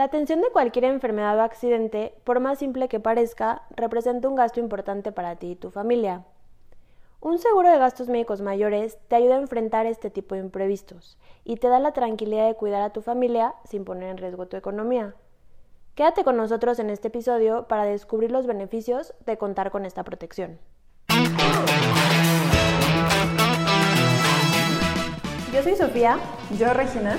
La atención de cualquier enfermedad o accidente, por más simple que parezca, representa un gasto importante para ti y tu familia. Un seguro de gastos médicos mayores te ayuda a enfrentar este tipo de imprevistos y te da la tranquilidad de cuidar a tu familia sin poner en riesgo tu economía. Quédate con nosotros en este episodio para descubrir los beneficios de contar con esta protección. Yo soy Sofía. Yo, Regina.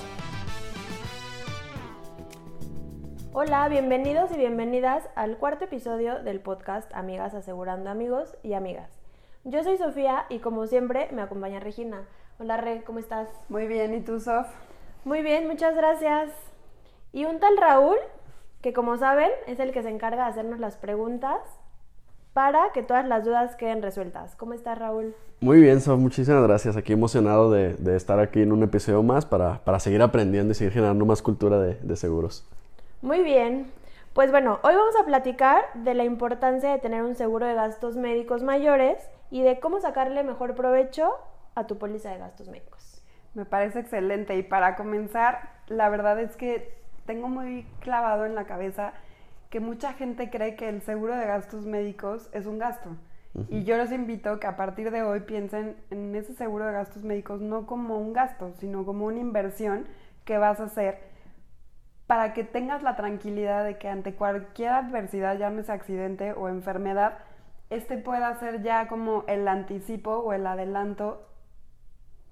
Hola, bienvenidos y bienvenidas al cuarto episodio del podcast Amigas Asegurando Amigos y Amigas. Yo soy Sofía y como siempre me acompaña Regina. Hola Re, ¿cómo estás? Muy bien, ¿y tú Sof? Muy bien, muchas gracias. Y un tal Raúl, que como saben es el que se encarga de hacernos las preguntas para que todas las dudas queden resueltas. ¿Cómo estás Raúl? Muy bien, Sof, muchísimas gracias. Aquí emocionado de, estar aquí en un episodio más para, seguir aprendiendo y seguir generando más cultura de seguros. Muy bien. Pues bueno, hoy vamos a platicar de la importancia de tener un seguro de gastos médicos mayores y de cómo sacarle mejor provecho a tu póliza de gastos médicos. Me parece excelente y para comenzar, la verdad es que tengo muy clavado en la cabeza que mucha gente cree que el seguro de gastos médicos es un gasto. Y yo los invito que a partir de hoy piensen en ese seguro de gastos médicos no como un gasto, sino como una inversión que vas a hacer para que tengas la tranquilidad de que ante cualquier adversidad, llámese accidente o enfermedad, este pueda ser ya como el anticipo o el adelanto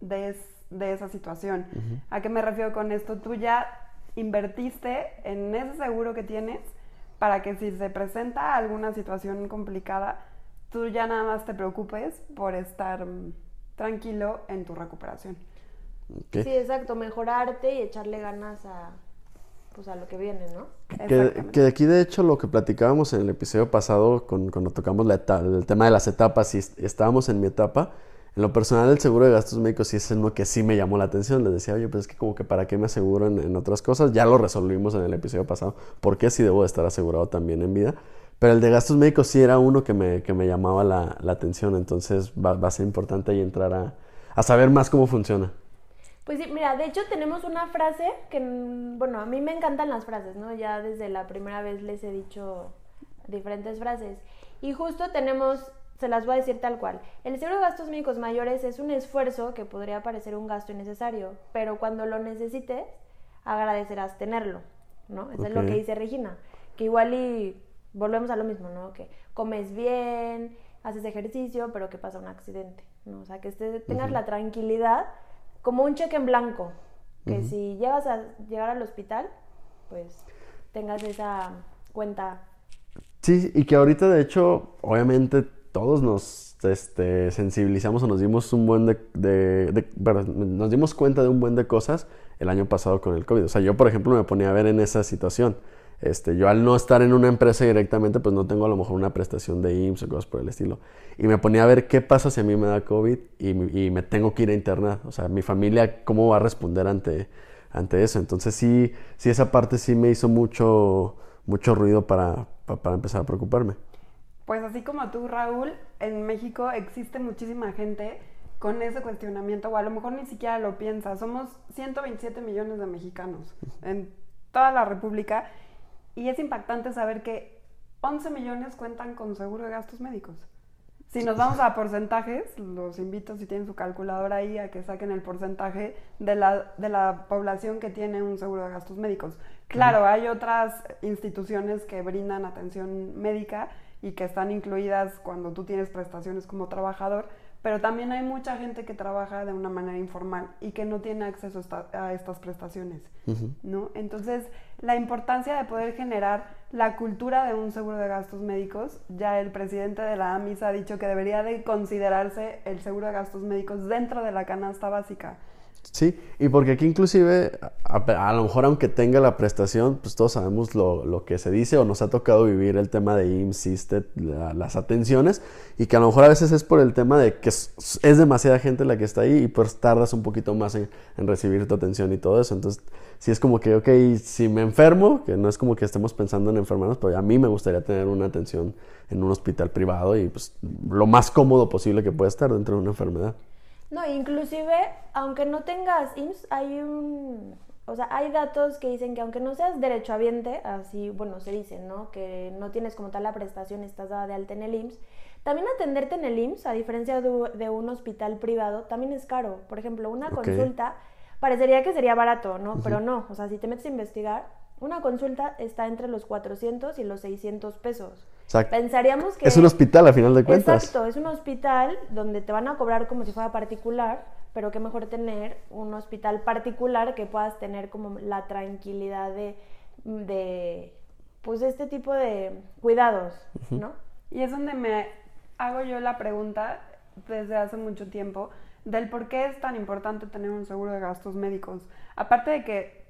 de, esa situación. ¿A qué me refiero con esto? Tú ya invertiste en ese seguro que tienes para que si se presenta alguna situación complicada, tú ya nada más te preocupes por estar mm, tranquilo en tu recuperación. Sí, exacto, mejorarte y echarle ganas a, pues a lo que viene, ¿no? Que, aquí de hecho lo que platicábamos en el episodio pasado con, cuando tocamos la el tema de las etapas y estábamos en mi etapa, en lo personal el seguro de gastos médicos sí es uno que sí me llamó la atención. Les decía, oye, pues es que como que para qué me aseguro en, otras cosas, ya lo resolvimos en el episodio pasado, porque sí debo de estar asegurado también en vida. Pero el de gastos médicos sí era uno que me, que me llamaba la, la atención, entonces va, va, a ser importante ahí entrar a, a saber más cómo funciona. Pues sí, mira, de hecho tenemos una frase que, mm, bueno, a mí me encantan las frases, ¿no? Ya desde la primera vez les he dicho diferentes frases. Y justo tenemos, se las voy a decir tal cual. El seguro de gastos médicos mayores es un esfuerzo que podría parecer un gasto innecesario, pero cuando lo necesites, agradecerás tenerlo, ¿no? Eso es lo que dice Regina. Que igual y volvemos a lo mismo, ¿no? Que comes bien, haces ejercicio, pero que pasa un accidente, ¿no? O sea, que tengas la tranquilidad como un cheque en blanco, que si llegas a llegar al hospital, pues tengas esa cuenta. Sí, y que ahorita de hecho, obviamente todos nos este, sensibilizamos o nos dimos un buen de, nos dimos cuenta de un buen de cosas el año pasado con el COVID. O sea, yo por ejemplo me ponía a ver en esa situación. Este, yo al no estar en una empresa directamente, pues no tengo a lo mejor una prestación de IMSS o cosas por el estilo. Y me ponía a ver qué pasa si a mí me da COVID y, me tengo que ir a internar. O sea, mi familia, ¿cómo va a responder ante, ante eso? Entonces sí, sí, esa parte sí me hizo mucho, mucho ruido para, para, empezar a preocuparme. Pues así como tú, Raúl, en México existe muchísima gente con ese cuestionamiento, o a lo mejor ni siquiera lo piensa. Somos 127 millones de mexicanos en toda la República y es impactante saber que 11 millones cuentan con seguro de gastos médicos. Si nos vamos a porcentajes, los invito si tienen su calculadora ahí a que saquen el porcentaje de la, de la población que tiene un seguro de gastos médicos. Claro, hay otras instituciones que brindan atención médica y que están incluidas cuando tú tienes prestaciones como trabajador, pero también hay mucha gente que trabaja de una manera informal y que no tiene acceso a estas prestaciones, ¿no? Entonces, la importancia de poder generar la cultura de un seguro de gastos médicos, ya el presidente de la AMIS ha dicho que debería de considerarse el seguro de gastos médicos dentro de la canasta básica. Sí, y porque aquí inclusive, a, lo mejor aunque tenga la prestación, pues todos sabemos lo, lo, que se dice o nos ha tocado vivir el tema de IMSS, la, las atenciones, y que a lo mejor a veces es por el tema de que es, demasiada gente la que está ahí y pues tardas un poquito más en, en, recibir tu atención y todo eso. Entonces, sí es como que, ok, si me enfermo, que no es como que estemos pensando en enfermarnos, pero a mí me gustaría tener una atención en un hospital privado y pues lo más cómodo posible que pueda estar dentro de una enfermedad. No, inclusive, aunque no tengas IMSS, hay un... O sea, hay datos que dicen que aunque no seas derechohabiente, así, bueno, se dice, ¿no? Que no tienes como tal la prestación, estás dada de alta en el IMSS, también atenderte en el IMSS, a diferencia de, de un hospital privado, también es caro. Por ejemplo, una okay. consulta parecería que sería barato, ¿no? Uh -huh. Pero no, o sea, si te metes a investigar, una consulta está entre los 400 y los 600 pesos. O sea, Pensaríamos que... Es un hospital a final de cuentas. Exacto, es un hospital donde te van a cobrar como si fuera particular, pero qué mejor tener un hospital particular que puedas tener como la tranquilidad de, de pues este tipo de cuidados, uh -huh. ¿no? Y es donde me hago yo la pregunta desde hace mucho tiempo del por qué es tan importante tener un seguro de gastos médicos. Aparte de que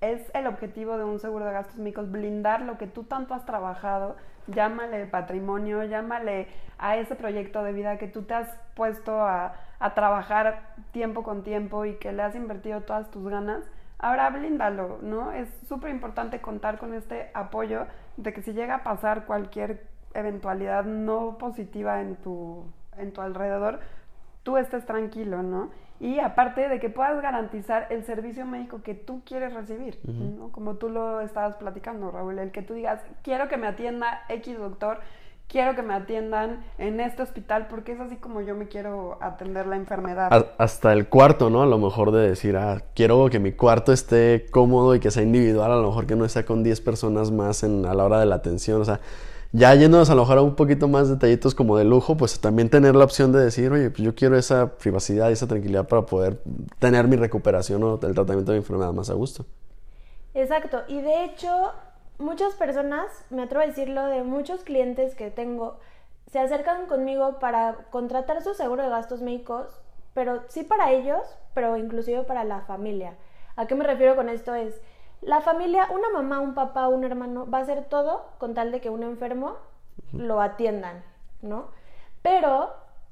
es el objetivo de un seguro de gastos médicos blindar lo que tú tanto has trabajado, llámale patrimonio, llámale a ese proyecto de vida que tú te has puesto a, trabajar tiempo con tiempo y que le has invertido todas tus ganas. Ahora blíndalo, ¿no? Es súper importante contar con este apoyo de que si llega a pasar cualquier eventualidad no positiva en tu, en tu alrededor, tú estés tranquilo, ¿no? Y aparte de que puedas garantizar el servicio médico que tú quieres recibir, uh -huh. ¿no? Como tú lo estabas platicando, Raúl, el que tú digas, quiero que me atienda X doctor, quiero que me atiendan en este hospital porque es así como yo me quiero atender la enfermedad. Hasta el cuarto, ¿no? A lo mejor de decir, ah, quiero que mi cuarto esté cómodo y que sea individual, a lo mejor que no sea con 10 personas más en, a la hora de la atención, o sea, ya yéndonos a lo mejor a un poquito más detallitos como de lujo, pues también tener la opción de decir, oye, pues yo quiero esa privacidad y esa tranquilidad para poder tener mi recuperación o el tratamiento de mi enfermedad más a gusto. Exacto, y de hecho, muchas personas, me atrevo a decirlo, de muchos clientes que tengo, se acercan conmigo para contratar su seguro de gastos médicos, pero sí para ellos, pero inclusive para la familia. ¿A qué me refiero con esto? Es, la familia, una mamá, un papá, un hermano, va a hacer todo con tal de que un enfermo lo atiendan, ¿no? Pero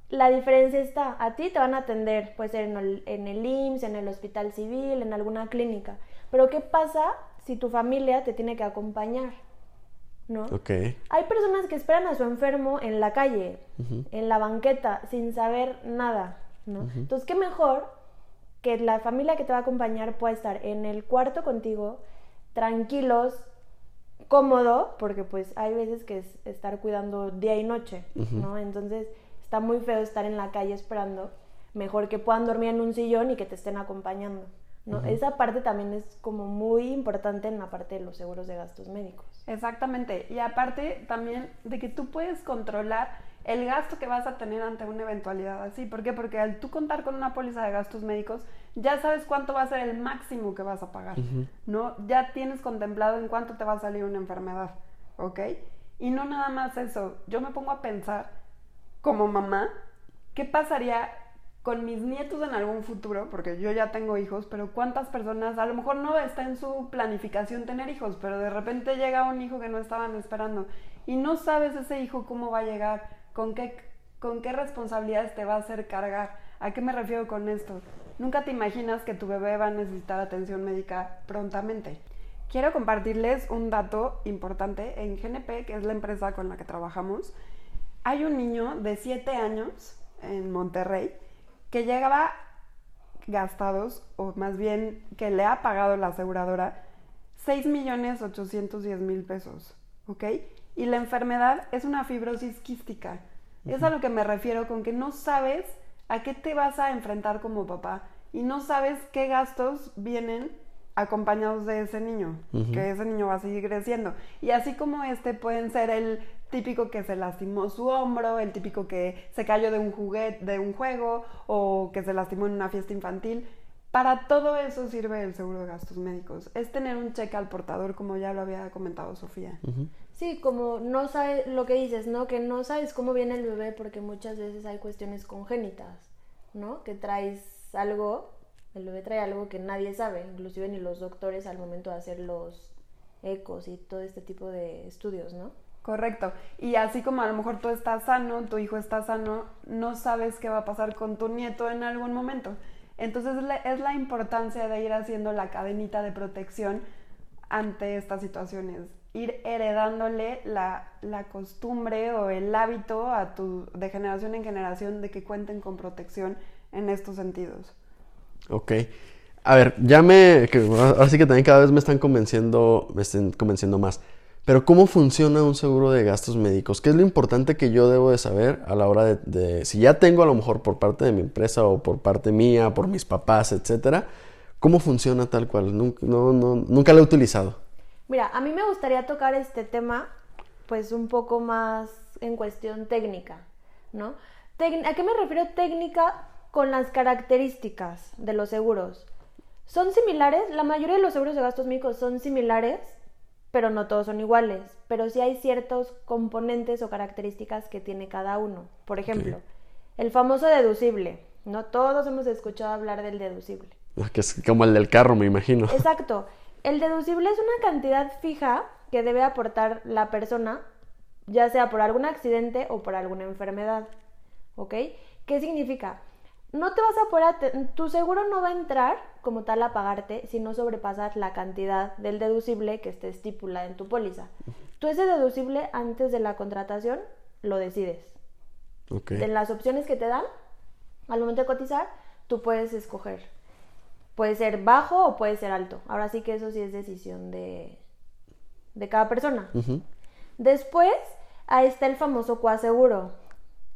la diferencia está, a ti te van a atender, puede ser en el, en el IMSS, en el hospital civil, en alguna clínica. Pero ¿qué pasa si tu familia te tiene que acompañar? ¿No? Okay. Hay personas que esperan a su enfermo en la calle, uh -huh. en la banqueta, sin saber nada, ¿no? Uh -huh. Entonces, ¿qué mejor que la familia que te va a acompañar pueda estar en el cuarto contigo, tranquilos, cómodo, porque pues hay veces que es estar cuidando día y noche, uh -huh. ¿no? Entonces está muy feo estar en la calle esperando, mejor que puedan dormir en un sillón y que te estén acompañando, ¿no? Uh -huh. Esa parte también es como muy importante en la parte de los seguros de gastos médicos. Exactamente, y aparte también de que tú puedes controlar el gasto que vas a tener ante una eventualidad así. ¿Por qué? Porque al tú contar con una póliza de gastos médicos, ya sabes cuánto va a ser el máximo que vas a pagar, uh -huh. ¿no? Ya tienes contemplado en cuánto te va a salir una enfermedad, ¿ok? Y no nada más eso, yo me pongo a pensar, como mamá, ¿qué pasaría con mis nietos en algún futuro? Porque yo ya tengo hijos, pero ¿cuántas personas, a lo mejor no está en su planificación tener hijos, pero de repente llega un hijo que no estaban esperando y no sabes ese hijo cómo va a llegar? ¿Con qué, ¿Con qué responsabilidades te va a hacer cargar? ¿A qué me refiero con esto? Nunca te imaginas que tu bebé va a necesitar atención médica prontamente. Quiero compartirles un dato importante. En GNP, que es la empresa con la que trabajamos, hay un niño de 7 años en Monterrey que llegaba gastados, o más bien que le ha pagado la aseguradora, 6 millones 810 mil pesos. ¿Ok? Y la enfermedad es una fibrosis quística. Uh -huh. Es a lo que me refiero con que no sabes a qué te vas a enfrentar como papá y no sabes qué gastos vienen acompañados de ese niño, uh -huh. que ese niño va a seguir creciendo. Y así como este pueden ser el típico que se lastimó su hombro, el típico que se cayó de un juguete, de un juego o que se lastimó en una fiesta infantil. Para todo eso sirve el seguro de gastos médicos. Es tener un cheque al portador, como ya lo había comentado Sofía. Uh -huh. Sí, como no sabes lo que dices, ¿no? Que no sabes cómo viene el bebé porque muchas veces hay cuestiones congénitas, ¿no? Que traes algo, el bebé trae algo que nadie sabe, inclusive ni los doctores al momento de hacer los ecos y todo este tipo de estudios, ¿no? Correcto. Y así como a lo mejor tú estás sano, tu hijo está sano, no sabes qué va a pasar con tu nieto en algún momento. Entonces es la importancia de ir haciendo la cadenita de protección ante estas situaciones. Ir heredándole la, costumbre o el hábito a tu, de generación en generación de que cuenten con protección en estos sentidos. Ok. A ver, ya me... ahora sí que también cada vez me están convenciendo, me están convenciendo más. Pero ¿cómo funciona un seguro de gastos médicos? ¿Qué es lo importante que yo debo de saber a la hora de, si ya tengo a lo mejor por parte de mi empresa o por parte mía, por mis papás, etcétera? ¿Cómo funciona tal cual? Nunca, no, nunca lo he utilizado. Mira, a mí me gustaría tocar este tema pues un poco más en cuestión técnica, ¿no? ¿A qué me refiero técnica con las características de los seguros? ¿Son similares? La mayoría de los seguros de gastos médicos son similares pero no todos son iguales, pero sí hay ciertos componentes o características que tiene cada uno. Por ejemplo, el famoso deducible, ¿no? Todos hemos escuchado hablar del deducible. Ah, que es como el del carro, me imagino. Exacto. El deducible es una cantidad fija que debe aportar la persona, ya sea por algún accidente o por alguna enfermedad. ¿Ok? ¿Qué significa? no te vas a poder, tu seguro no va a entrar como tal a pagarte si no sobrepasas la cantidad del deducible que esté estipulada en tu póliza. Tú ese deducible antes de la contratación lo decides. Okay. En las opciones que te dan, al momento de cotizar, tú puedes escoger. Puede ser bajo o puede ser alto. Ahora sí que eso sí es decisión de, de cada persona. Después, ahí está el famoso coaseguro.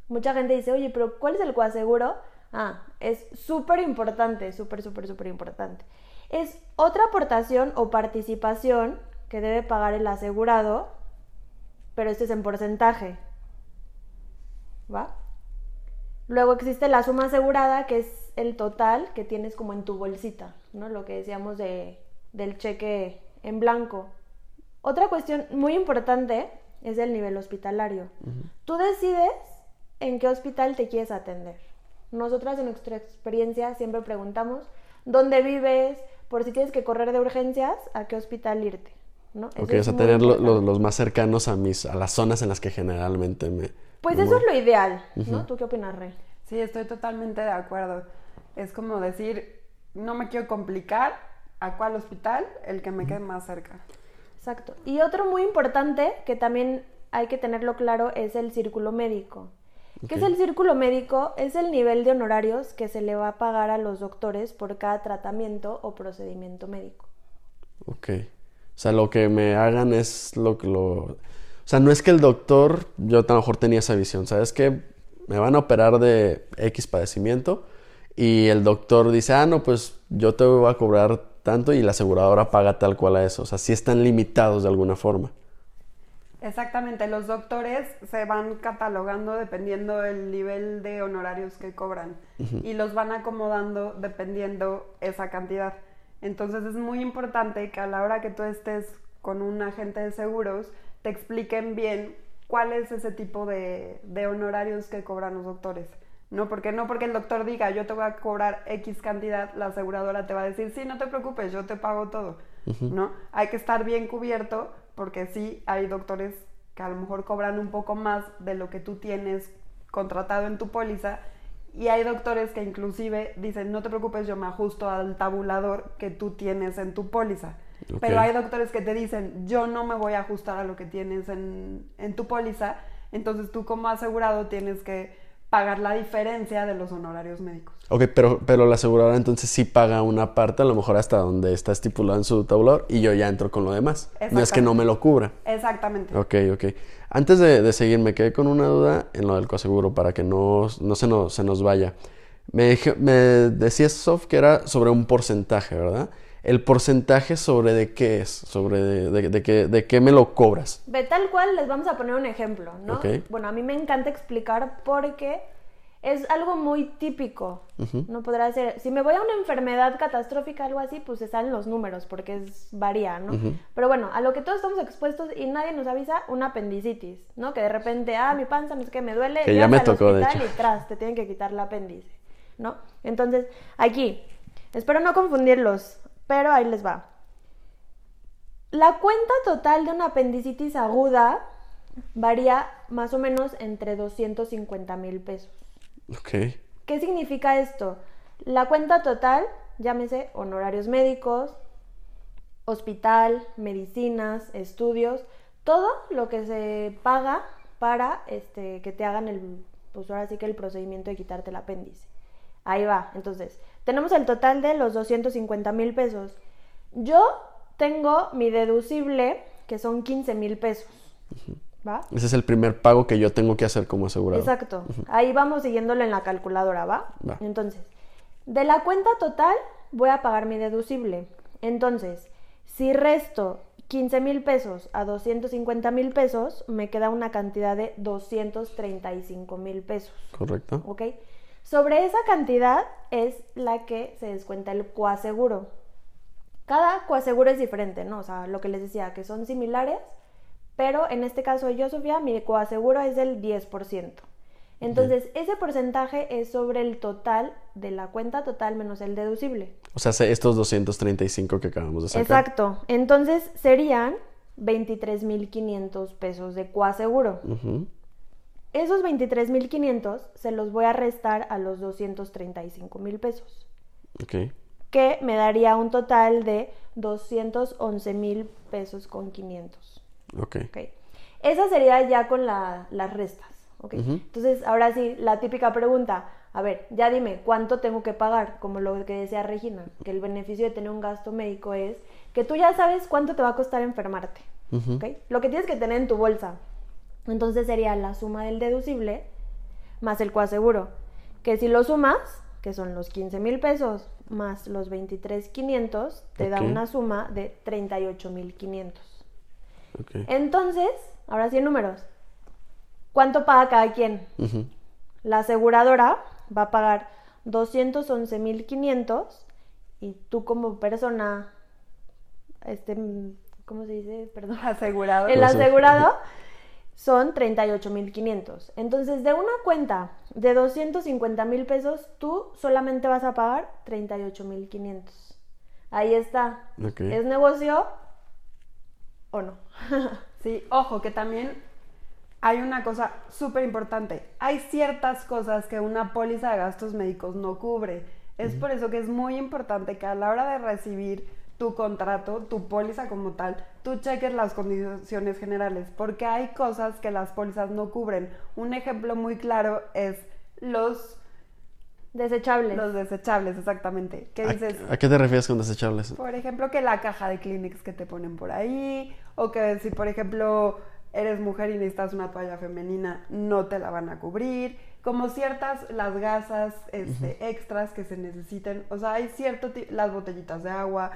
Mucha gente dice, oye, pero ¿cuál es el coaseguro? Ah, es súper importante, súper, súper, súper importante. Es otra aportación o participación que debe pagar el asegurado, pero este es en porcentaje. ¿Va? Luego existe la suma asegurada, que es el total que tienes como en tu bolsita, ¿no? Lo que decíamos de, del cheque en blanco. Otra cuestión muy importante es el nivel hospitalario. Tú decides en qué hospital te quieres atender. Nosotras en nuestra experiencia siempre preguntamos dónde vives, por si tienes que correr de urgencias, a qué hospital irte. ¿no? Ok, o sea, tener los más cercanos a mis, a las zonas en las que generalmente me... Pues eso es lo ideal, ¿no? ¿Tú qué opinas, Rey? Sí, estoy totalmente de acuerdo. Es como decir, no me quiero complicar, ¿a cuál hospital? El que me quede más cerca. Exacto. Y otro muy importante que también hay que tenerlo claro es el círculo médico. ¿Qué es el círculo médico? Es el nivel de honorarios que se le va a pagar a los doctores por cada tratamiento o procedimiento médico. Ok. O sea, lo que me hagan es lo que lo... O sea, no es que el doctor, yo a lo mejor tenía esa visión, ¿sabes qué? Me van a operar de X padecimiento y el doctor dice, ah, no, pues yo te voy a cobrar tanto y la aseguradora paga tal cual a eso. O sea, sí están limitados de alguna forma. Exactamente, los doctores se van catalogando dependiendo del nivel de honorarios que cobran y los van acomodando dependiendo esa cantidad. Entonces es muy importante que a la hora que tú estés con un agente de seguros te expliquen bien cuál es ese tipo de, honorarios que cobran los doctores. No porque no porque el doctor diga yo te voy a cobrar X cantidad, la aseguradora te va a decir sí, no te preocupes, yo te pago todo. ¿No? Hay que estar bien cubierto porque sí hay doctores que a lo mejor cobran un poco más de lo que tú tienes contratado en tu póliza y hay doctores que inclusive dicen, no te preocupes, yo me ajusto al tabulador que tú tienes en tu póliza. Pero hay doctores que te dicen, yo no me voy a ajustar a lo que tienes en, en tu póliza, entonces tú como asegurado tienes que pagar la diferencia de los honorarios médicos. Ok, pero, pero la aseguradora entonces sí paga una parte, a lo mejor hasta donde está estipulado en su tabulador, y yo ya entro con lo demás. No es que no me lo cubra. Exactamente. Ok, ok. Antes de, seguir, me quedé con una duda en lo del coaseguro para que no, no se, nos, se nos vaya. Me, me decías, Sof, que era sobre un porcentaje, ¿verdad? El porcentaje sobre de qué es, sobre de, de, qué, de qué me lo cobras. De tal cual les vamos a poner un ejemplo, ¿no? Bueno, a mí me encanta explicar porque es algo muy típico. No podrá ser. Si me voy a una enfermedad catastrófica, algo así, pues se salen los números, porque es varía, ¿no? Pero bueno, a lo que todos estamos expuestos y nadie nos avisa, una apendicitis, ¿no? Que de repente, ah, mi panza no es que me duele, que ya me tocó, de y tras, te tienen que quitar el apéndice. ¿no? Entonces, aquí, espero no confundirlos, pero ahí les va. La cuenta total de una apendicitis aguda varía más o menos entre 250 mil pesos. Ok. ¿Qué significa esto? La cuenta total, llámese honorarios médicos, hospital, medicinas, estudios, todo lo que se paga para este, que te hagan el, pues ahora sí que el procedimiento de quitarte el apéndice. Ahí va, entonces, tenemos el total de los 250 mil pesos. Yo tengo mi deducible, que son 15 mil pesos. ¿Va? Ese es el primer pago que yo tengo que hacer como asegurado. Exacto. Ahí vamos siguiéndolo en la calculadora, ¿va? Va. Entonces, de la cuenta total voy a pagar mi deducible. Entonces, si resto 15 mil pesos a 250 mil pesos, me queda una cantidad de 235 mil pesos. Correcto. ¿Ok? Sobre esa cantidad es la que se descuenta el coaseguro. Cada coaseguro es diferente, ¿no? O sea, lo que les decía, que son similares, pero en este caso yo, Sofía, mi coaseguro es del 10%. Entonces, ese porcentaje es sobre el total de la cuenta total menos el deducible. O sea, se- estos 235 que acabamos de sacar. Exacto. Entonces, serían 23.500 pesos de coaseguro. Ujú. Esos 23.500 se los voy a restar a los 235 mil pesos. Ok. que me daría un total de 211 mil pesos con 500. Ok. ¿ok? Esa sería ya con la- las restas. ¿ok? Ujú. Entonces, ahora sí, la típica pregunta. A ver, ya dime, ¿cuánto tengo que pagar? Como lo que decía Regina, que el beneficio de tener un gasto médico es que tú ya sabes cuánto te va a costar enfermarte. Ujú. ¿ok? Lo que tienes que tener en tu bolsa. Entonces sería la suma del deducible más el coaseguro. Que si lo sumas, que son los 15 mil pesos más los 23,500, te da una suma de 38,500. Ok. Entonces, ahora sí en números. ¿Cuánto paga cada quien? La aseguradora va a pagar 211,500 y tú como persona, este, ¿cómo se dice? Perdón. Asegurado. El asegurado son 38,500. Entonces, de una cuenta de 250 mil pesos, tú solamente vas a pagar 38,500. Ahí está. ¿Es negocio o no? Sí, ojo, que también hay una cosa súper importante. Hay ciertas cosas que una póliza de gastos médicos no cubre. Es por eso que es muy importante que a la hora de recibir tu contrato, tu póliza como tal, tú cheques las condiciones generales, porque hay cosas que las pólizas no cubren. Un ejemplo muy claro es los, Desechables. los desechables, exactamente. Que ¿A, dices, a qué te refieres con desechables? por ejemplo, que la caja de Kleenex que te ponen por ahí, o que si, por ejemplo, eres mujer y necesitas una toalla femenina, no te la van a cubrir. Como ciertas, las gasas este, extras que se necesiten, o sea, hay cierto, ti- las botellitas de agua,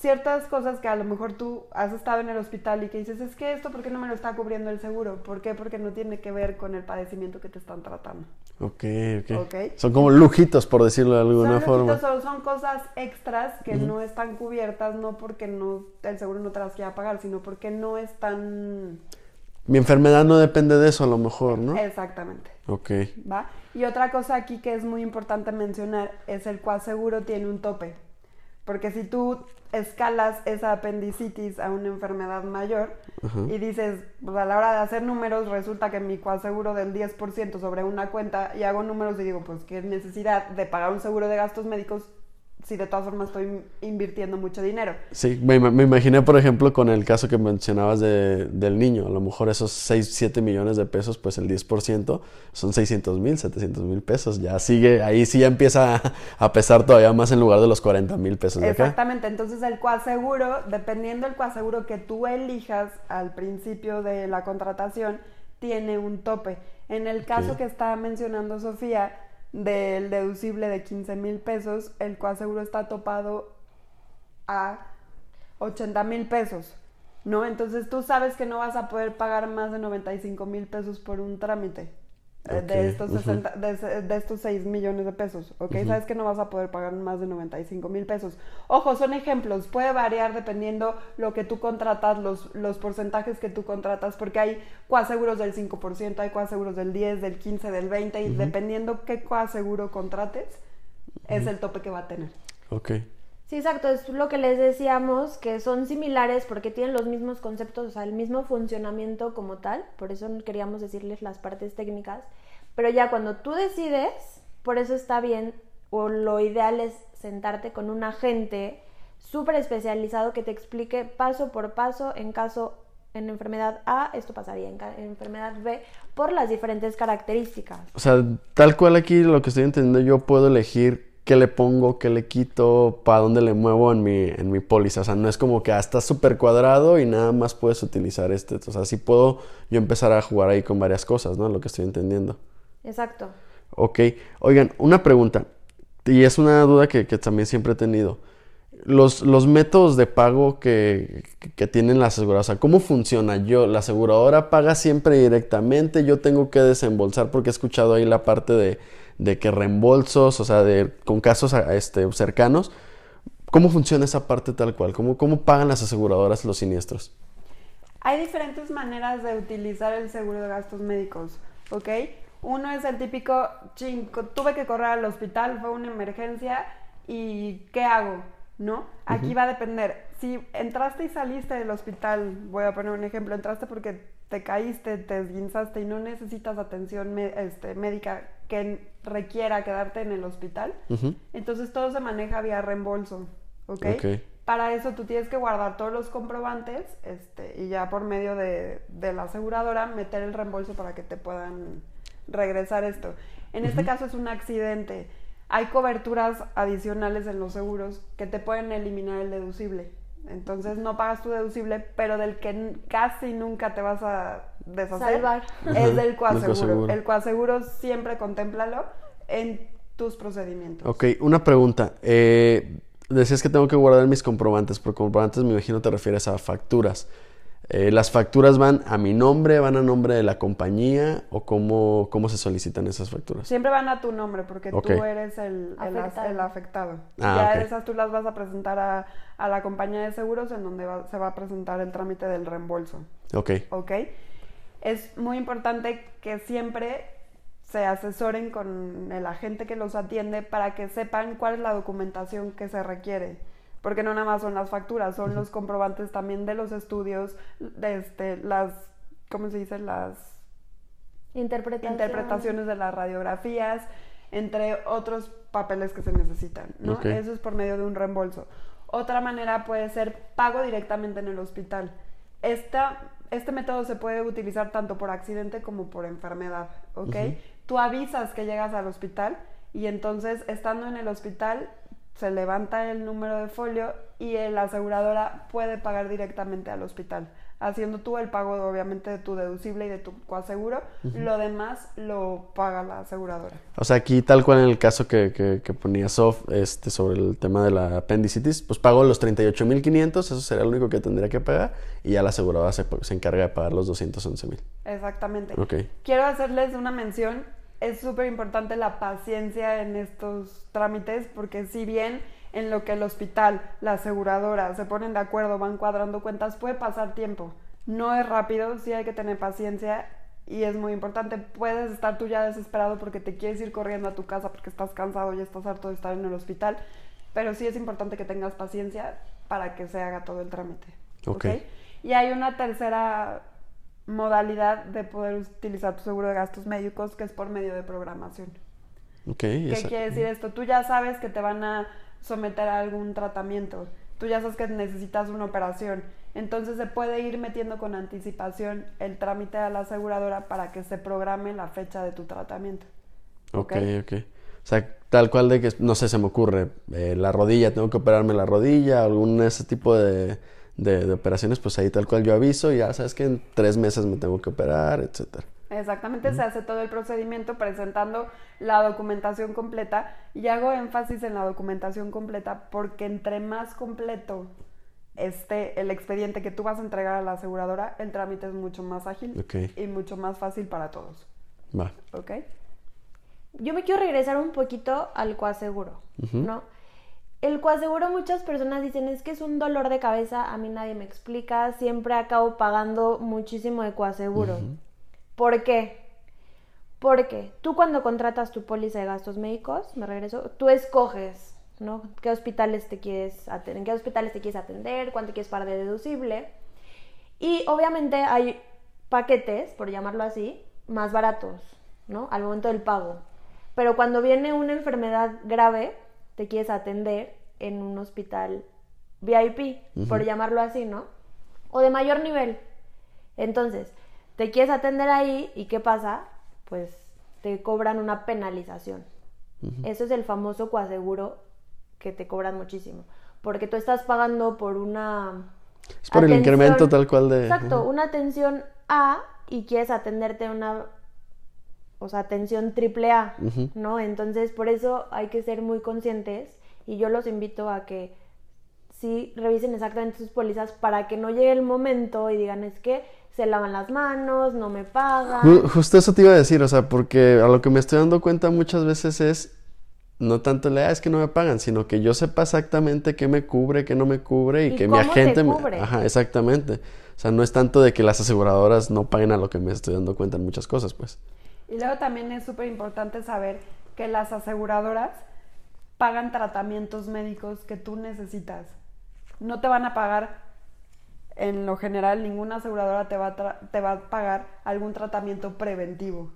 ciertas cosas que a lo mejor tú has estado en el hospital y que dices, es que esto, ¿por qué no me lo está cubriendo el seguro? ¿Por qué? Porque no tiene que ver con el padecimiento que te están tratando. Ok, ok. Ok. Son como lujitos, por decirlo de alguna son, forma. loquitos, son, cosas extras que no están cubiertas, no porque no el seguro no te las quiera pagar, sino porque no están Mi enfermedad no depende de eso, a lo mejor, ¿no? exactamente. Ok. ¿Va? Y otra cosa aquí que es muy importante mencionar es el cual seguro tiene un tope. Porque si tú escalas esa apendicitis a una enfermedad mayor Ajá. y dices, pues a la hora de hacer números, resulta que mi coaseguro del 10% sobre una cuenta y hago números y digo, pues qué necesidad de pagar un seguro de gastos médicos si de todas formas estoy invirtiendo mucho dinero. Sí, me, me imaginé, por ejemplo, con el caso que mencionabas de- del niño. A lo mejor esos 6, 7 millones de pesos, pues el 10% son 600 mil, 700 mil pesos. Ya sigue, ahí sí ya empieza a, pesar todavía más en lugar de los 40 mil pesos de acá. Exactamente, entonces el coaseguro, dependiendo del coaseguro que tú elijas al principio de la contratación, tiene un tope. En el caso que estaba mencionando Sofía, del deducible de 15 mil pesos, el coaseguro está topado a 80 mil pesos, ¿no? Entonces tú sabes que no vas a poder pagar más de 95 mil pesos por un trámite. De, estos ujú. 60 de, de estos 6 millones de pesos, ¿ok? Sabes que no vas a poder pagar más de 95 mil pesos. Ojo, son ejemplos, puede variar dependiendo lo que tú contratas, los, los porcentajes que tú contratas, porque hay coaseguros del 5%, hay coaseguros del 10, del 15, del 20, y dependiendo qué coaseguro contrates, es el tope que va a tener. Ok. Sí, exacto, es lo que les decíamos, que son similares porque tienen los mismos conceptos, o sea, el mismo funcionamiento como tal, por eso queríamos decirles las partes técnicas, pero ya cuando tú decides, por eso está bien, o lo ideal es sentarte con un agente súper especializado que te explique paso por paso en caso en enfermedad A, esto pasaría en, en enfermedad B, por las diferentes características. O sea, tal cual aquí lo que estoy entendiendo, yo puedo elegir qué le pongo, qué le quito, para dónde le muevo en mi, en mi póliza. O sea, no es como que ah, está súper cuadrado y nada más puedes utilizar este. O sea, sí puedo yo empezar a jugar ahí con varias cosas, ¿no? Lo que estoy entendiendo. Exacto. Ok. Oigan, una pregunta. Y es una duda que, que también siempre he tenido. Los, los métodos de pago que, que- tienen la aseguradora, o sea, ¿cómo funciona? Yo, la aseguradora paga siempre directamente, yo tengo que desembolsar porque he escuchado ahí la parte de, de que reembolsos, o sea, de, con casos a- este, cercanos. ¿Cómo funciona esa parte tal cual? ¿Cómo, ¿Cómo pagan las aseguradoras los siniestros? Hay diferentes maneras de utilizar el seguro de gastos médicos, ¿ok? Uno es el típico, ching, co- tuve que correr al hospital, fue una emergencia y ¿qué hago? ¿No? Aquí va a depender. Si entraste y saliste del hospital, voy a poner un ejemplo, entraste porque te caíste, te esguinzaste y no necesitas atención este, médica que requiera quedarte en el hospital, entonces todo se maneja vía reembolso, ¿ok? Para eso tú tienes que guardar todos los comprobantes este, y ya por medio de, de la aseguradora meter el reembolso para que te puedan regresar esto. En este caso es un accidente. Hay coberturas adicionales en los seguros que te pueden eliminar el deducible. Entonces no pagas tu deducible, pero del que casi nunca te vas a deshacer Salvar. es del coaseguro. El coaseguro siempre contémplalo en tus procedimientos. Ok, una pregunta. Eh, decías que tengo que guardar mis comprobantes. Por comprobantes me imagino te refieres a facturas. Eh, ¿Las facturas van a mi nombre, van a nombre de la compañía o cómo, cómo se solicitan esas facturas? Siempre van a tu nombre porque tú eres el, Afectado. el afectado. Ah, ya esas tú las vas a presentar a, a la compañía de seguros en donde va- se va a presentar el trámite del reembolso. Ok, ¿Ok? Es muy importante que siempre se asesoren con el agente que los atiende para que sepan cuál es la documentación que se requiere. Porque no nada más son las facturas, son los comprobantes también de los estudios, de este, las, ¿cómo se dice? Las Interpretación. interpretaciones de las radiografías, entre otros papeles que se necesitan, ¿no? Ok. Eso es por medio de un reembolso. Otra manera puede ser pago directamente en el hospital. Esta, este método se puede utilizar tanto por accidente como por enfermedad, ¿ok? Tú avisas que llegas al hospital y entonces estando en el hospital se levanta el número de folio y la aseguradora puede pagar directamente al hospital, haciendo tú el pago obviamente de tu deducible y de tu coaseguro, lo demás lo paga la aseguradora. o sea, aquí tal cual en el caso que, que, que ponía Sof este, sobre el tema de la apendicitis, pues pago los 38.500, eso sería lo único que tendría que pagar y ya la aseguradora se, se encarga de pagar los 211.000. Exactamente. Ok, Quiero hacerles una mención. Es súper importante la paciencia en estos trámites porque si bien en lo que el hospital, la aseguradora se ponen de acuerdo, van cuadrando cuentas, puede pasar tiempo. No es rápido, sí hay que tener paciencia y es muy importante. Puedes estar tú ya desesperado porque te quieres ir corriendo a tu casa porque estás cansado y estás harto de estar en el hospital, pero sí es importante que tengas paciencia para que se haga todo el trámite. Ok. Y hay una tercera modalidad de poder utilizar tu seguro de gastos médicos que es por medio de programación. ok. ¿Qué esa- quiere decir esto? Tú ya sabes que te van a someter a algún tratamiento, tú ya sabes que necesitas una operación, entonces se puede ir metiendo con anticipación el trámite a la aseguradora para que se programe la fecha de tu tratamiento. Ok, ¿ok? ok. O sea, tal cual de que, no sé, se me ocurre, eh, la rodilla, tengo que operarme la rodilla, algún ese tipo de, de, de operaciones, pues ahí tal cual yo aviso, y ya sabes que en tres meses me tengo que operar, etcétera. Exactamente, se hace todo el procedimiento presentando la documentación completa y hago énfasis en la documentación completa porque entre más completo esté el expediente que tú vas a entregar a la aseguradora, el trámite es mucho más ágil y mucho más fácil para todos. Va. ¿Ok? Yo me quiero regresar un poquito al coaseguro, ¿no? El coaseguro muchas personas dicen es que es un dolor de cabeza, a mí nadie me explica, siempre acabo pagando muchísimo de coaseguro. ¿Por qué? Porque tú cuando contratas tu póliza de gastos médicos, me regreso, tú escoges, ¿no? ¿Qué hospitales te quieres atender, en qué hospitales te quieres atender, cuánto quieres pagar de deducible? Y obviamente hay paquetes, por llamarlo así, más baratos, ¿no? Al momento del pago. Pero cuando viene una enfermedad grave, te quieres atender en un hospital VIP, por llamarlo así, ¿no? O de mayor nivel. Entonces, te quieres atender ahí y ¿qué pasa? Pues te cobran una penalización. Eso es el famoso coaseguro que te cobran muchísimo. Porque tú estás pagando por una... Es por el incremento tal cual de... Exacto, una atención A y quieres atenderte una, o sea, atención triple A, ¿no? Entonces, por eso hay que ser muy conscientes y yo los invito a que sí revisen exactamente sus pólizas para que no llegue el momento y digan, es que se lavan las manos, no me pagan. Ju- Justo eso te iba a decir, o sea, porque a lo que me estoy dando cuenta muchas veces es no tanto la "Ah, es que no me pagan, sino que yo sepa exactamente qué me cubre, qué no me cubre y, ¿Y que mi te agente me... cubre? Ajá, exactamente. O sea, no es tanto de que las aseguradoras no paguen a lo que me estoy dando cuenta en muchas cosas, pues. Y luego también es súper importante saber que las aseguradoras pagan tratamientos médicos que tú necesitas. No te van a pagar, en lo general, ninguna aseguradora te va a, tra- te va a pagar algún tratamiento preventivo.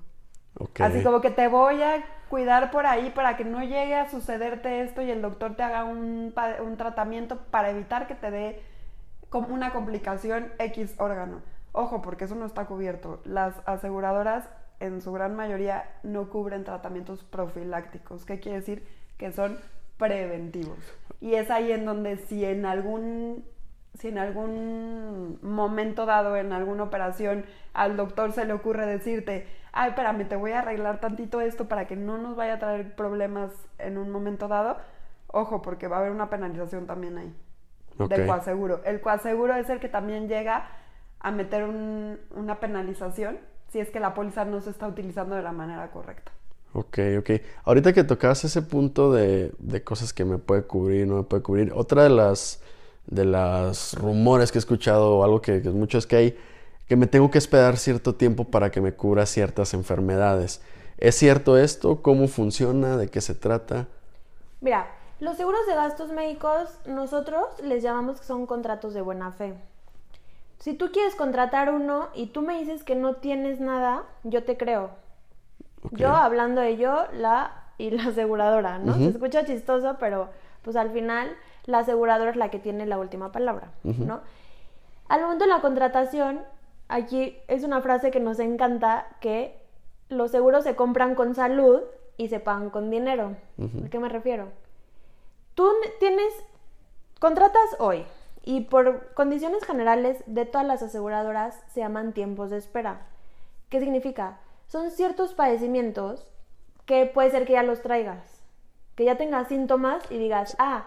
Así como que te voy a cuidar por ahí para que no llegue a sucederte esto y el doctor te haga un, un tratamiento para evitar que te dé como una complicación X órgano. Ojo, porque eso no está cubierto. Las aseguradoras en su gran mayoría no cubren tratamientos profilácticos. ¿Qué quiere decir? Que son preventivos. Y es ahí en donde si en algún si en algún momento dado, en alguna operación, al doctor se le ocurre decirte, ay, espérame, te voy a arreglar tantito esto para que no nos vaya a traer problemas en un momento dado, ojo, porque va a haber una penalización también ahí Ok. del coaseguro. El coaseguro es el que también llega a meter un- una penalización si es que la póliza no se está utilizando de la manera correcta. Ok, ok. Ahorita que tocabas ese punto de, de cosas que me puede cubrir, no me puede cubrir, otra de las de las rumores que he escuchado o algo que, que mucho es que hay que me tengo que esperar cierto tiempo para que me cubra ciertas enfermedades. ¿Es cierto esto? ¿Cómo funciona? ¿De qué se trata? Mira, los seguros de gastos médicos nosotros les llamamos que son contratos de buena fe. Si tú quieres contratar uno y tú me dices que no tienes nada, yo te creo. Yo hablando de yo, la y la aseguradora, ¿no? Ujú. Se escucha chistoso, pero pues al final la aseguradora es la que tiene la última palabra, ¿no? Al momento de la contratación, aquí es una frase que nos encanta, que los seguros se compran con salud y se pagan con dinero. ¿A qué me refiero? Tú ne- tienes, contratas hoy y por condiciones generales de todas las aseguradoras se llaman tiempos de espera. ¿Qué significa? Son ciertos padecimientos que puede ser que ya los traigas, que ya tengas síntomas y digas, ah,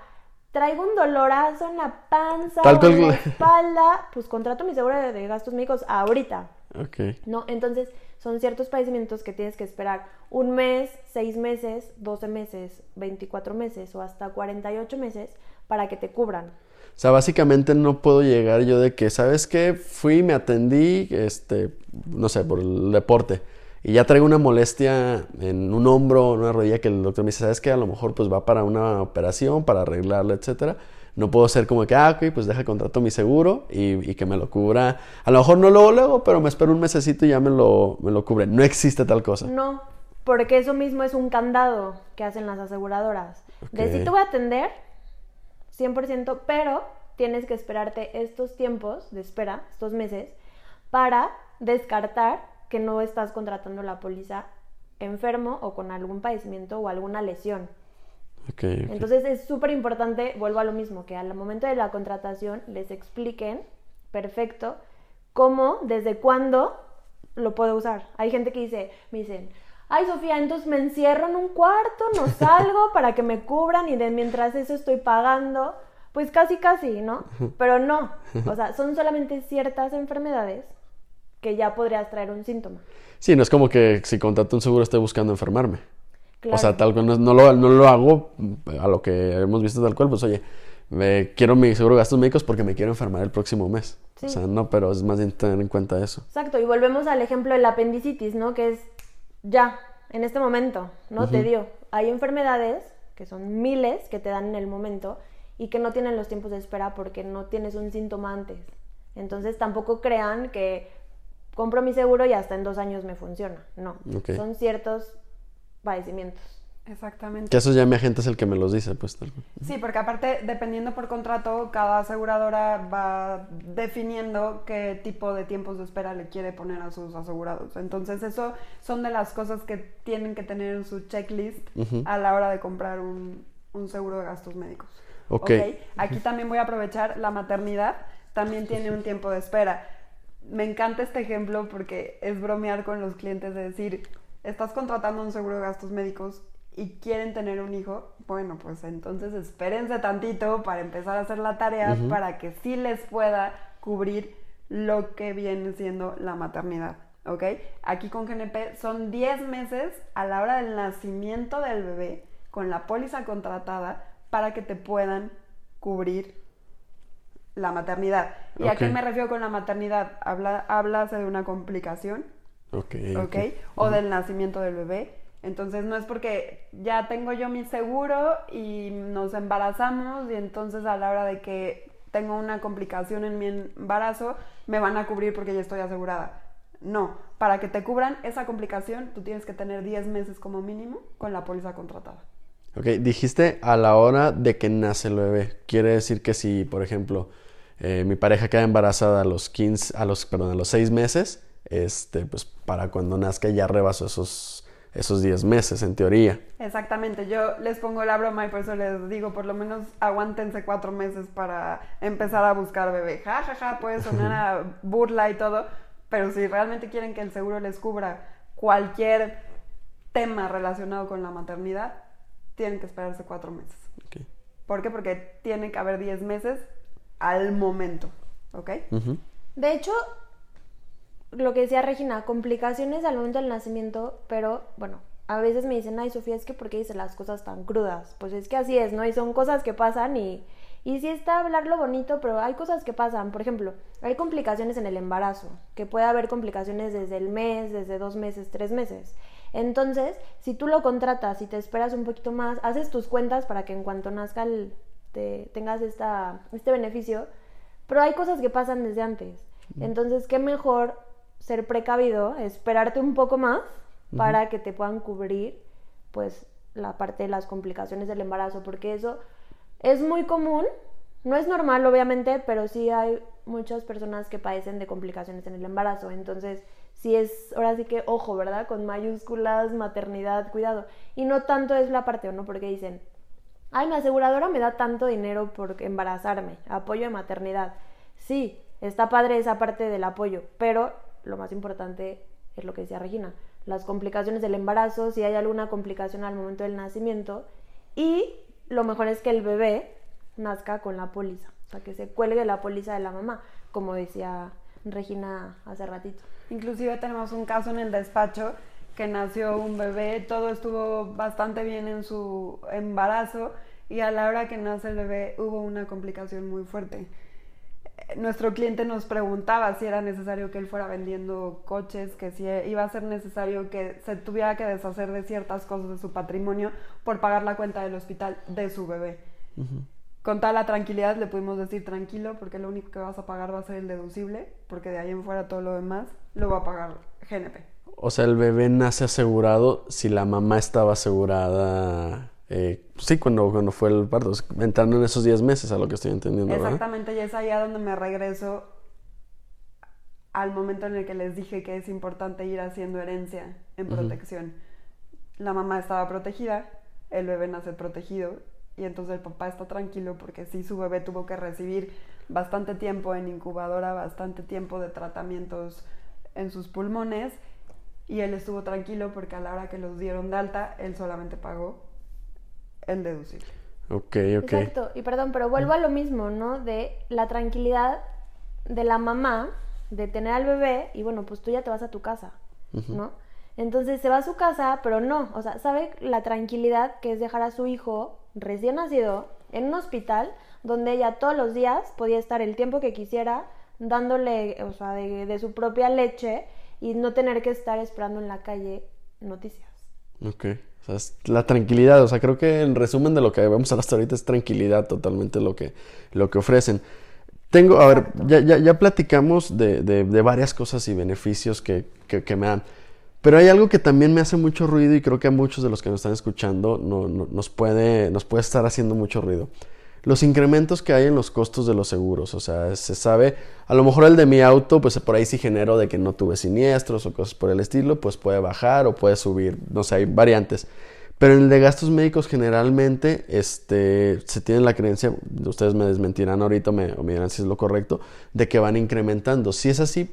traigo un dolorazo en la panza Tal o en la espalda, pues contrato mi seguro de, de gastos médicos ahorita. Ok. ¿no? Entonces, son ciertos padecimientos que tienes que esperar un mes, seis meses, 12 meses, 24 meses o hasta 48 meses para que te cubran. O sea, básicamente no puedo llegar yo de que, ¿sabes qué? Fui, me atendí, este, no sé, por el deporte. Y ya traigo una molestia en un hombro, en una rodilla que el doctor me dice, ¿sabes qué? A lo mejor pues va para una operación, para arreglarla, etcétera. No puedo ser como que, ah, ok, pues deja contrato mi seguro y, y que me lo cubra. A lo mejor no luego, luego, pero me espero un mesecito y ya me lo, me lo cubre. No existe tal cosa. No, porque eso mismo es un candado que hacen las aseguradoras. De sí te voy a atender, 100%, pero tienes que esperarte estos tiempos de espera, estos meses, para descartar que no estás contratando la póliza enfermo o con algún padecimiento o alguna lesión. Ok, ok. Entonces es súper importante, vuelvo a lo mismo, que al momento de la contratación les expliquen perfecto cómo, desde cuándo lo puedo usar. Hay gente que dice, me dicen, ay Sofía, entonces me encierro en un cuarto, no salgo para que me cubran y de mientras eso estoy pagando. Pues casi, casi, ¿no? Pero no. O sea, son solamente ciertas enfermedades que ya podrías traer un síntoma. Sí, no es como que si contrato un seguro esté buscando enfermarme. Claro. O sea, tal cual, no, no lo, no lo hago a lo que hemos visto tal cual, pues oye, me, quiero mi seguro de gastos médicos porque me quiero enfermar el próximo mes. Sí. O sea, no, pero es más bien tener en cuenta eso. Exacto, y volvemos al ejemplo del apendicitis, ¿no? Que es ya, en este momento, ¿no? Te dio. Hay enfermedades, que son miles, que te dan en el momento y que no tienen los tiempos de espera porque no tienes un síntoma antes. Entonces tampoco crean que compro mi seguro y hasta en dos años me funciona. No, son ciertos padecimientos. Exactamente. Que eso ya mi agente es el que me los dice, pues tal. Sí, porque aparte, dependiendo por contrato, cada aseguradora va definiendo qué tipo de tiempos de espera le quiere poner a sus asegurados. Entonces, eso son de las cosas que tienen que tener en su checklist a la hora de comprar un, un seguro de gastos médicos. Ok. Aquí también voy a aprovechar la maternidad, también tiene un tiempo de espera. Me encanta este ejemplo porque es bromear con los clientes de decir, estás contratando un seguro de gastos médicos y quieren tener un hijo, bueno, pues entonces espérense tantito para empezar a hacer la tarea para que sí les pueda cubrir lo que viene siendo la maternidad, ¿ok? Aquí con GNP son 10 meses a la hora del nacimiento del bebé con la póliza contratada para que te puedan cubrir la maternidad. ¿Y a qué me refiero con la maternidad? Habla, hablas de una complicación, Ok, ¿ok? O del nacimiento del bebé. Entonces no es porque ya tengo yo mi seguro y nos embarazamos y entonces a la hora de que tengo una complicación en mi embarazo me van a cubrir porque ya estoy asegurada. No, para que te cubran esa complicación tú tienes que tener 10 meses como mínimo con la póliza contratada. Ok, dijiste a la hora de que nace el bebé. Quiere decir que si, por ejemplo, eh, mi pareja queda embarazada a los 15, a los, perdón, a los 6 meses, este, pues para cuando nazca ya rebasó esos, esos 10 meses, en teoría. Exactamente, yo les pongo la broma y por eso les digo, por lo menos aguántense cuatro meses para empezar a buscar bebé. Ja, ja, ja, puede sonar a burla y todo, pero si realmente quieren que el seguro les cubra cualquier tema relacionado con la maternidad, tienen que esperarse cuatro meses. ¿Por qué? Porque tiene que haber 10 meses al momento, ¿ok? De hecho, lo que decía Regina, complicaciones al momento del nacimiento, pero bueno, a veces me dicen, ay Sofía, es que ¿por qué dices las cosas tan crudas? Pues es que así es, ¿no? Y son cosas que pasan y, y sí está hablarlo bonito, pero hay cosas que pasan. Por ejemplo, hay complicaciones en el embarazo, que puede haber complicaciones desde el mes, desde dos meses, tres meses. Entonces, si tú lo contratas y te esperas un poquito más, haces tus cuentas para que en cuanto nazca el- te, tengas esta, este beneficio, pero hay cosas que pasan desde antes. Entonces, qué mejor ser precavido, esperarte un poco más para que te puedan cubrir pues la parte de las complicaciones del embarazo, porque eso es muy común, no es normal obviamente, pero sí hay muchas personas que padecen de complicaciones en el embarazo, entonces sí es, ahora sí que ojo, ¿verdad? Con mayúsculas, maternidad, cuidado. Y no tanto es la parte, ¿no? Porque dicen, ay, mi aseguradora me da tanto dinero por embarazarme, apoyo de maternidad. Sí, está padre esa parte del apoyo, pero lo más importante es lo que decía Regina, las complicaciones del embarazo, si hay alguna complicación al momento del nacimiento, y lo mejor es que el bebé nazca con la póliza, o sea, que se cuelgue la póliza de la mamá, como decía Regina hace ratito. Inclusive tenemos un caso en el despacho que nació un bebé, todo estuvo bastante bien en su embarazo y a la hora que nace el bebé hubo una complicación muy fuerte. Nuestro cliente nos preguntaba si era necesario que él fuera vendiendo coches, que si iba a ser necesario que se tuviera que deshacer de ciertas cosas de su patrimonio por pagar la cuenta del hospital de su bebé. Con toda la tranquilidad le pudimos decir tranquilo porque lo único que vas a pagar va a ser el deducible, porque de ahí en fuera todo lo demás lo va a pagar GNP. O sea, el bebé nace asegurado si la mamá estaba asegurada. eh, sí, cuando, cuando fue el parto, entrando en esos 10 meses, a lo que estoy entendiendo, ¿verdad? Exactamente, y es ahí a donde me regreso al momento en el que les dije que es importante ir haciendo herencia en protección. La mamá estaba protegida, el bebé nace protegido y entonces el papá está tranquilo porque sí su bebé tuvo que recibir bastante tiempo en incubadora, bastante tiempo de tratamientos en sus pulmones y él estuvo tranquilo porque a la hora que los dieron de alta, él solamente pagó el deducible. Ok, ok. Exacto, y perdón, pero vuelvo a lo mismo, ¿no? De la tranquilidad de la mamá de tener al bebé y bueno, pues tú ya te vas a tu casa, ¿no? Entonces se va a su casa, pero no, o sea, sabe la tranquilidad que es dejar a su hijo recién nacido en un hospital donde ella todos los días podía estar el tiempo que quisiera dándole, o sea, de, de su propia leche y no tener que estar esperando en la calle noticias. Ok. O sea, es la tranquilidad. O sea, creo que en resumen de lo que vemos hasta ahorita es tranquilidad totalmente lo que, lo que ofrecen. Tengo, a ver, ya, ya, ya platicamos de, de, de, varias cosas y beneficios que, que, que, me dan. Pero hay algo que también me hace mucho ruido y creo que a muchos de los que nos están escuchando no, no, nos, puede, nos puede estar haciendo mucho ruido los incrementos que hay en los costos de los seguros. O sea, se sabe, a lo mejor el de mi auto, pues por ahí sí genero de que no tuve siniestros o cosas por el estilo, pues puede bajar o puede subir, no sé, hay variantes. Pero en el de gastos médicos generalmente este, se tiene la creencia, ustedes me desmentirán ahorita me, o me dirán si es lo correcto, de que van incrementando. Si es así,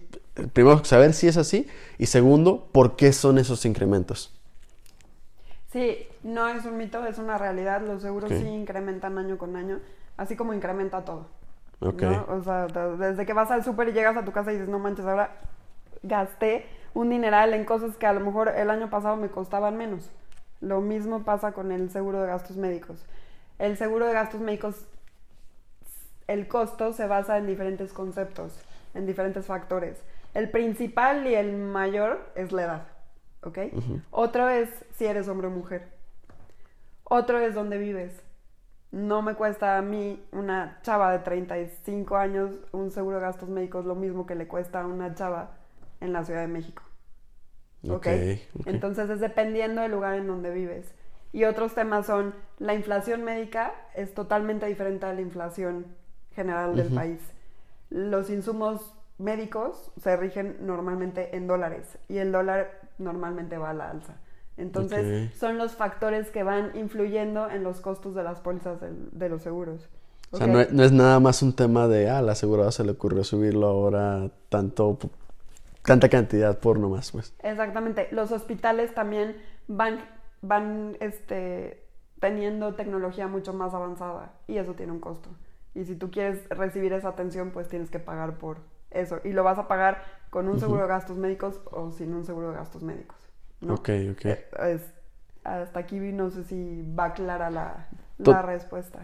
primero saber si es así y segundo, ¿por qué son esos incrementos? Sí, no es un mito, es una realidad. Los seguros okay. sí incrementan año con año, así como incrementa todo. Okay. ¿no? O sea, desde que vas al súper y llegas a tu casa y dices, no manches, ahora gasté un dineral en cosas que a lo mejor el año pasado me costaban menos. Lo mismo pasa con el seguro de gastos médicos. El seguro de gastos médicos, el costo se basa en diferentes conceptos, en diferentes factores. El principal y el mayor es la edad. ¿ok? Uh -huh. Otro es si eres hombre o mujer. Otro es dónde vives. No me cuesta a mí, una chava de 35 años, un seguro de gastos médicos lo mismo que le cuesta a una chava en la Ciudad de México. ¿Ok? okay, okay. Entonces es dependiendo del lugar en donde vives. Y otros temas son, la inflación médica es totalmente diferente a la inflación general del uh -huh. país. Los insumos médicos se rigen normalmente en dólares y el dólar normalmente va a la alza. Entonces, okay. son los factores que van influyendo en los costos de las pólizas de, de los seguros. O sea, no es, no es, nada más un tema de, ah, la aseguradora se le ocurrió subirlo ahora tanto, tanta cantidad por nomás, pues. Exactamente. Los hospitales también van, van este, teniendo tecnología mucho más avanzada y eso tiene un costo. Y si tú quieres recibir esa atención, pues tienes que pagar por eso. Y lo vas a pagar con un seguro de gastos médicos o sin un seguro de gastos médicos. ¿No? Ok, ok. Es, hasta aquí no sé si va clara la, la respuesta.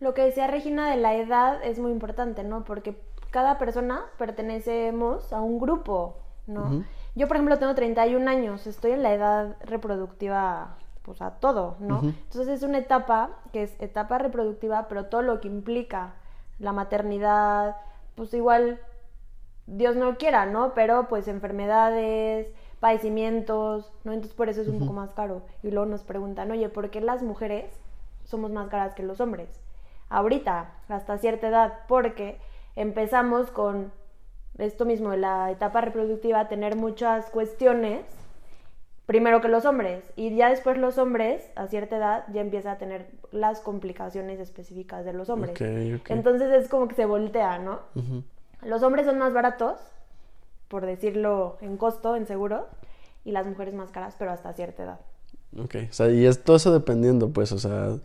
Lo que decía Regina de la edad es muy importante, ¿no? Porque cada persona pertenecemos a un grupo, ¿no? Uh -huh. Yo, por ejemplo, tengo 31 años, estoy en la edad reproductiva, pues a todo, ¿no? Uh -huh. Entonces es una etapa que es etapa reproductiva, pero todo lo que implica la maternidad, pues igual Dios no quiera, ¿no? Pero pues enfermedades, padecimientos, ¿no? Entonces por eso es un uh -huh. poco más caro. Y luego nos preguntan, oye, ¿por qué las mujeres somos más caras que los hombres? Ahorita, hasta cierta edad, porque empezamos con esto mismo, de la etapa reproductiva, a tener muchas cuestiones, primero que los hombres, y ya después los hombres, a cierta edad, ya empieza a tener las complicaciones específicas de los hombres. Okay, okay. Entonces es como que se voltea, ¿no? Uh -huh. Los hombres son más baratos, por decirlo en costo, en seguro, y las mujeres más caras, pero hasta cierta edad. Ok, o sea, y es todo eso dependiendo, pues, o sea,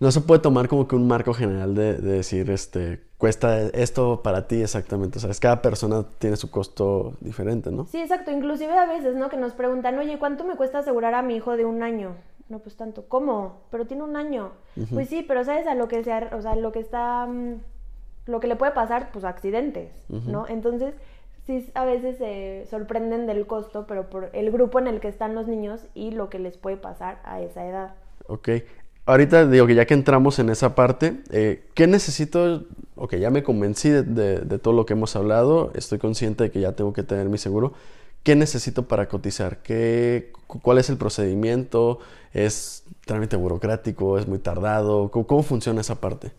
no se puede tomar como que un marco general de, de, decir, este, cuesta esto para ti exactamente, o sea, es cada persona tiene su costo diferente, ¿no? Sí, exacto, inclusive a veces, ¿no? Que nos preguntan, oye, ¿cuánto me cuesta asegurar a mi hijo de un año? No, pues tanto, ¿cómo? Pero tiene un año. Uh -huh. Pues sí, pero ¿sabes a lo que, sea, o sea, lo que está... Um, lo que le puede pasar, pues accidentes, uh -huh. ¿no? Entonces, sí, a veces se sorprenden del costo, pero por el grupo en el que están los niños y lo que les puede pasar a esa edad. Ok. Ahorita digo que ya que entramos en esa parte, eh, ¿qué necesito? Ok, ya me convencí de, de, de, todo lo que hemos hablado, estoy consciente de que ya tengo que tener mi seguro. ¿Qué necesito para cotizar? ¿Qué, ¿Cuál es el procedimiento? ¿Es trámite burocrático? ¿Es muy tardado? ¿Cómo, cómo funciona esa parte?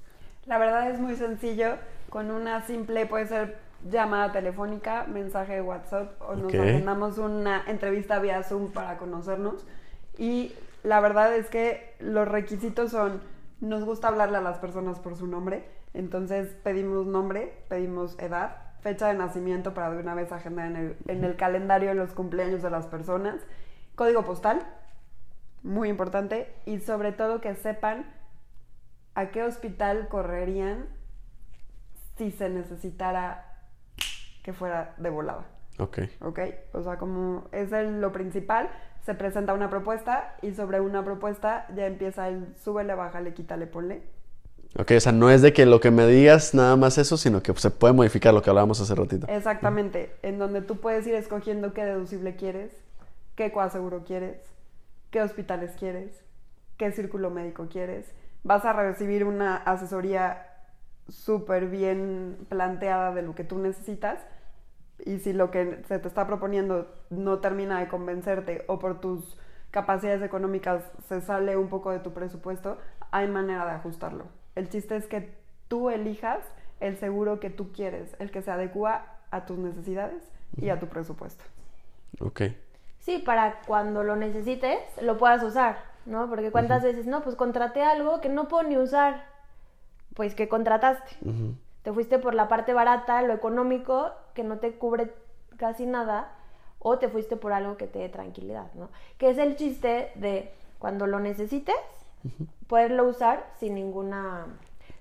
La verdad es muy sencillo. Con una simple, puede ser llamada telefónica, mensaje de WhatsApp o nos okay. agendamos una entrevista vía Zoom para conocernos. Y la verdad es que los requisitos son, nos gusta hablarle a las personas por su nombre, entonces pedimos nombre, pedimos edad, fecha de nacimiento para de una vez agendar en el, en el calendario los cumpleaños de las personas, código postal, muy importante, y sobre todo que sepan a qué hospital correrían si se necesitara que fuera de volada. Ok. ¿Ok? O sea, como es el- lo principal, se presenta una propuesta y sobre una propuesta ya empieza el súbele, bájale, quítale, ponle. Ok, o sea, no es de que lo que me digas nada más eso, sino que se puede modificar lo que hablábamos hace ratito. Exactamente, en donde tú puedes ir escogiendo qué deducible quieres, qué coaseguro quieres, qué hospitales quieres, qué círculo médico quieres. Vas a recibir una asesoría súper bien planteada de lo que tú necesitas y si lo que se te está proponiendo no termina de convencerte o por tus capacidades económicas se sale un poco de tu presupuesto, hay manera de ajustarlo. El chiste es que tú elijas el seguro que tú quieres, el que se adecua a tus necesidades y a tu presupuesto. Ok. Sí, para cuando lo necesites, lo puedas usar, ¿no? Porque cuántas veces, no, pues contraté algo que no puedo ni usar. Pues que contrataste. Te fuiste por la parte barata, lo económico, que no te cubre casi nada, o te fuiste por algo que te dé tranquilidad, ¿no? Que es el chiste de cuando lo necesites, poderlo usar sin ninguna,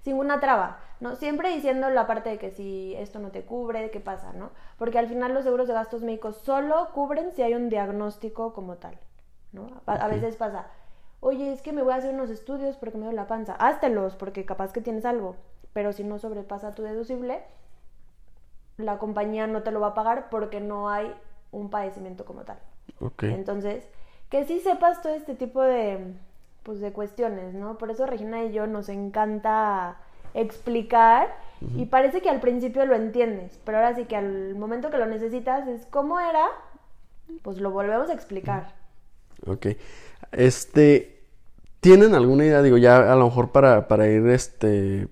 sin ninguna traba, ¿no? Siempre diciendo la parte de que si esto no te cubre, ¿qué pasa, no? Porque al final los seguros de gastos médicos solo cubren si hay un diagnóstico como tal, ¿no? A, veces pasa, oye, es que me voy a hacer unos estudios porque me duele la panza. Háztelos porque capaz que tienes algo. Pero si no sobrepasa tu deducible, la compañía no te lo va a pagar porque no hay un padecimiento como tal. Ok. Entonces, que sí sepas todo este tipo de, pues, de cuestiones, ¿no? Por eso Regina y yo nos encanta explicar y parece que al principio lo entiendes, pero ahora sí que al momento que lo necesitas es cómo era, pues lo volvemos a explicar. Ok. Este, ¿tienen alguna idea? Digo, ya a lo mejor para, para ir, este,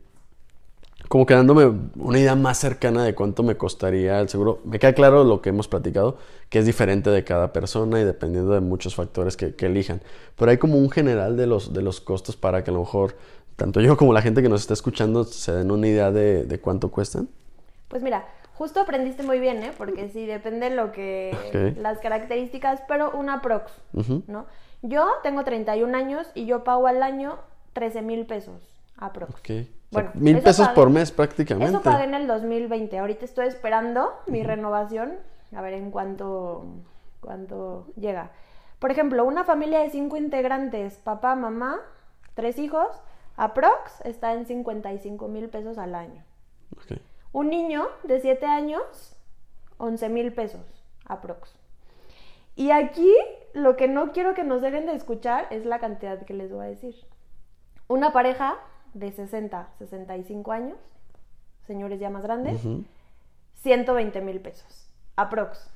como quedándome una idea más cercana de cuánto me costaría el seguro. Me queda claro lo que hemos platicado, que es diferente de cada persona y dependiendo de muchos factores que, que elijan. Pero hay como un general de los, de los costos para que a lo mejor tanto yo como la gente que nos está escuchando se den una idea de, de cuánto cuestan. Pues mira, justo aprendiste muy bien, ¿eh? Porque sí, depende lo que... Ok. las características, pero una prox, Ujú. ¿no? Yo tengo 31 años y yo pago al año 13 mil pesos aprox. Ok. O sea, Bueno, mil eso pesos pagué- por mes prácticamente. Eso pagué en el 2020. Ahorita estoy esperando mi renovación, a ver en cuánto, cuánto llega. Por ejemplo, una familia de cinco integrantes, papá, mamá, tres hijos, aprox está en 55 mil pesos al año. Ok. Un niño de 7 años, 11 mil pesos, aprox. Y aquí lo que no quiero que nos dejen de escuchar es la cantidad que les voy a decir. Una pareja de 60, 65 años, señores ya más grandes, Ujú. 120 mil pesos, aprox.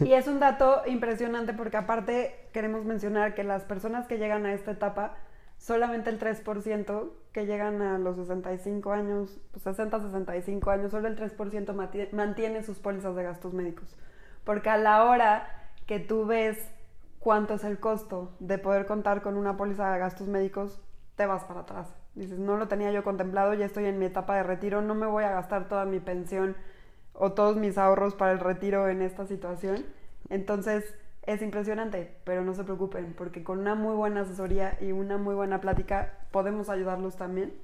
Y es un dato impresionante porque aparte queremos mencionar que las personas que llegan a esta etapa, solamente el 3% que llegan a los 65 años, pues 60, 65 años, solo el 3% mati- mantiene sus pólizas de gastos médicos. Porque a la hora que tú ves cuánto es el costo de poder contar con una póliza de gastos médicos, te vas para atrás. Dices, no lo tenía yo contemplado, ya estoy en mi etapa de retiro, no me voy a gastar toda mi pensión o todos mis ahorros para el retiro en esta situación. Entonces es impresionante, pero no se preocupen, porque con una muy buena asesoría y una muy buena plática podemos ayudarlos también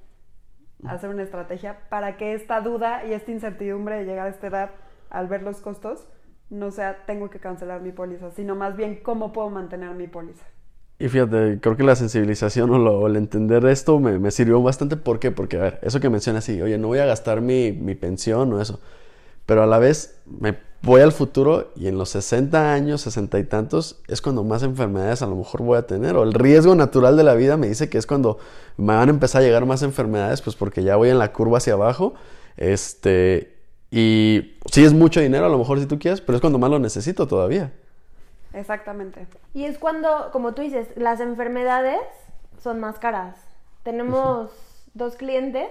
a hacer una estrategia para que esta duda y esta incertidumbre de llegar a esta edad al ver los costos no sea tengo que cancelar mi póliza, sino más bien cómo puedo mantener mi póliza. Y fíjate, creo que la sensibilización o, lo- el entender esto me, me sirvió bastante. ¿Por qué? Porque, a ver, eso que mencionas así, oye, no voy a gastar mi, mi pensión o eso. Pero a la vez me voy al futuro y en los 60 años, 60 y tantos, es cuando más enfermedades a lo mejor voy a tener. O el riesgo natural de la vida me dice que es cuando me van a empezar a llegar más enfermedades, pues porque ya voy en la curva hacia abajo. Este, y sí es mucho dinero a lo mejor si tú quieres, pero es cuando más lo necesito todavía. Exactamente. Y es cuando, como tú dices, las enfermedades son más caras. Tenemos dos clientes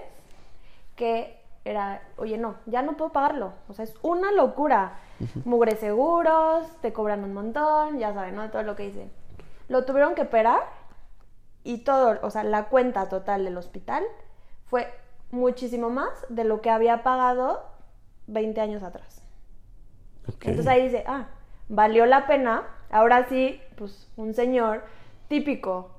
que era, oye, no, ya no puedo pagarlo. O sea, es una locura. Mugre seguros, te cobran un montón, ya saben, ¿no? Todo lo que dicen. Lo tuvieron que operar y todo, o sea, la cuenta total del hospital fue muchísimo más de lo que había pagado 20 años atrás. Ok. Entonces ahí dice, ah, valió la pena. Ahora sí, pues un señor típico.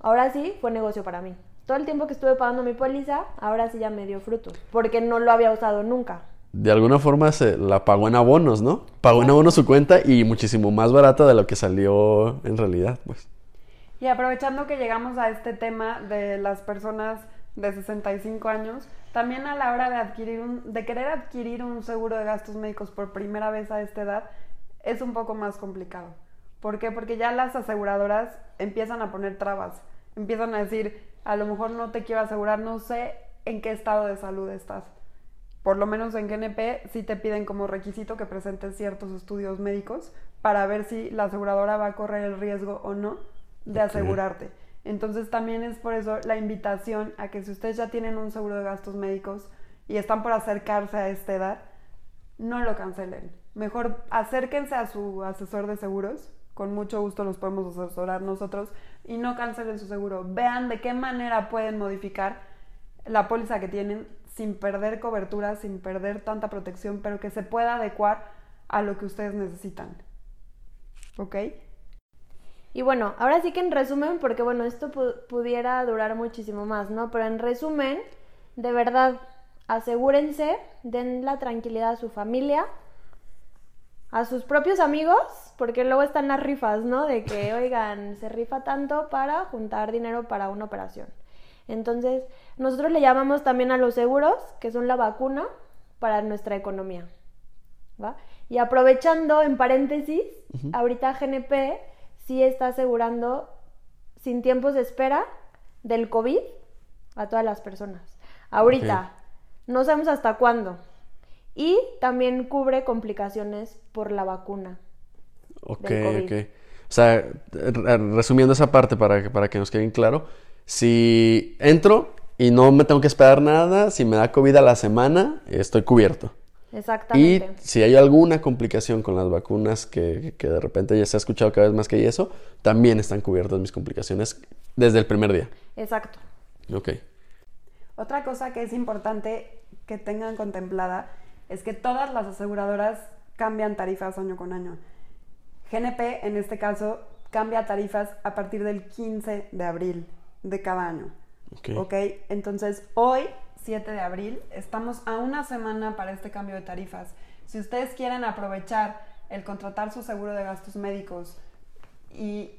Ahora sí fue negocio para mí. Todo el tiempo que estuve pagando mi póliza, ahora sí ya me dio frutos. Porque no lo había usado nunca. de alguna forma se la pagó en abonos, ¿no? Pagó en abonos su cuenta y muchísimo más barata de lo que salió en realidad, pues. Y aprovechando que llegamos a este tema de las personas de 65 años, también a la hora de adquirir un, de querer adquirir un seguro de gastos médicos por primera vez a esta edad, es un poco más complicado. ¿Por qué? Porque ya las aseguradoras empiezan a poner trabas, empiezan a decir, a lo mejor no te quiero asegurar, no sé en qué estado de salud estás por lo menos en GNP, sí te piden como requisito que presentes ciertos estudios médicos para ver si la aseguradora va a correr el riesgo o no de asegurarte. Entonces también es por eso la invitación a que si ustedes ya tienen un seguro de gastos médicos y están por acercarse a esta edad, no lo cancelen. Mejor acérquense a su asesor de seguros, con mucho gusto los podemos asesorar nosotros, y no cancelen su seguro. Vean de qué manera pueden modificar la póliza que tienen sin perder cobertura, sin perder tanta protección, pero que se pueda adecuar a lo que ustedes necesitan. ¿Ok? Y bueno, ahora sí que en resumen, porque bueno, esto pudiera durar muchísimo más, ¿no? Pero en resumen, de verdad, asegúrense, den la tranquilidad a su familia, a sus propios amigos, porque luego están las rifas, ¿no? De que, oigan, se rifa tanto para juntar dinero para una operación. Entonces, nosotros le llamamos también a los seguros, que son la vacuna para nuestra economía. ¿va? Y aprovechando, en paréntesis, ahorita GNP sí está asegurando sin tiempos de espera del COVID a todas las personas. Ahorita, no sabemos hasta cuándo. Y también cubre complicaciones por la vacuna. Ok, ok. O sea, resumiendo esa parte para para que nos quede claro, si entro y no me tengo que esperar nada, si me da COVID a la semana, estoy cubierto. Exactamente. Y si hay alguna complicación con las vacunas que, de repente ya se ha escuchado cada vez más que hay eso, también están cubiertas mis complicaciones desde el primer día. Exacto. Ok. Otra cosa que es importante que tengan contemplada es que todas las aseguradoras cambian tarifas año con año. GNP, en este caso, cambia tarifas a partir del 15 de abril de cada año. ok, entonces hoy, 7 de abril, estamos a una semana para este cambio de tarifas. Si ustedes quieren aprovechar el contratar su seguro de gastos médicos y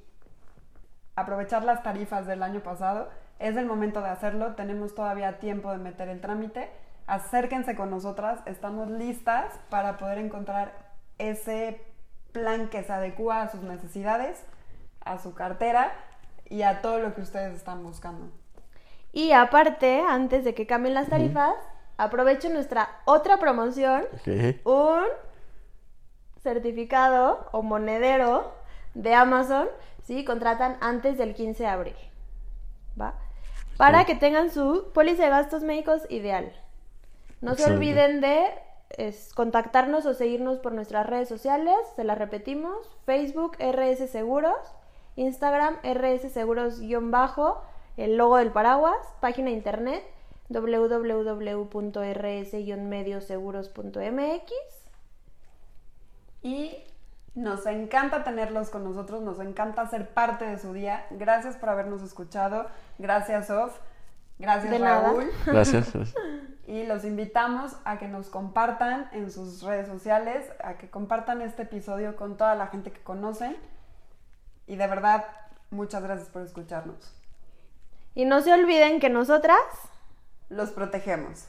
aprovechar las tarifas del año pasado, es el momento de hacerlo. Tenemos todavía tiempo de meter el trámite. Acérquense con nosotras, estamos listas para poder encontrar ese plan que se adecua a sus necesidades, a su cartera y a todo lo que ustedes están buscando. Y aparte, antes de que cambien las tarifas, aprovecho nuestra otra promoción, un certificado o monedero de Amazon, ¿sí? Contratan antes del 15 de abril, ¿va? Para que tengan su póliza de gastos médicos ideal. No se olviden de contactarnos o seguirnos por nuestras redes sociales, se las repetimos, Facebook RS Seguros, Instagram RS Seguros-bajo, el logo del paraguas, página internet www.rs-medioseguros.mx y nos encanta tenerlos con nosotros, nos encanta ser parte de su día. Gracias por habernos escuchado. Gracias, Of. Gracias, Raúl. Gracias. Y los invitamos a que nos compartan en sus redes sociales, a que compartan este episodio con toda la gente que conocen. Y de verdad, muchas gracias por escucharnos. Y no se olviden que nosotras los protegemos.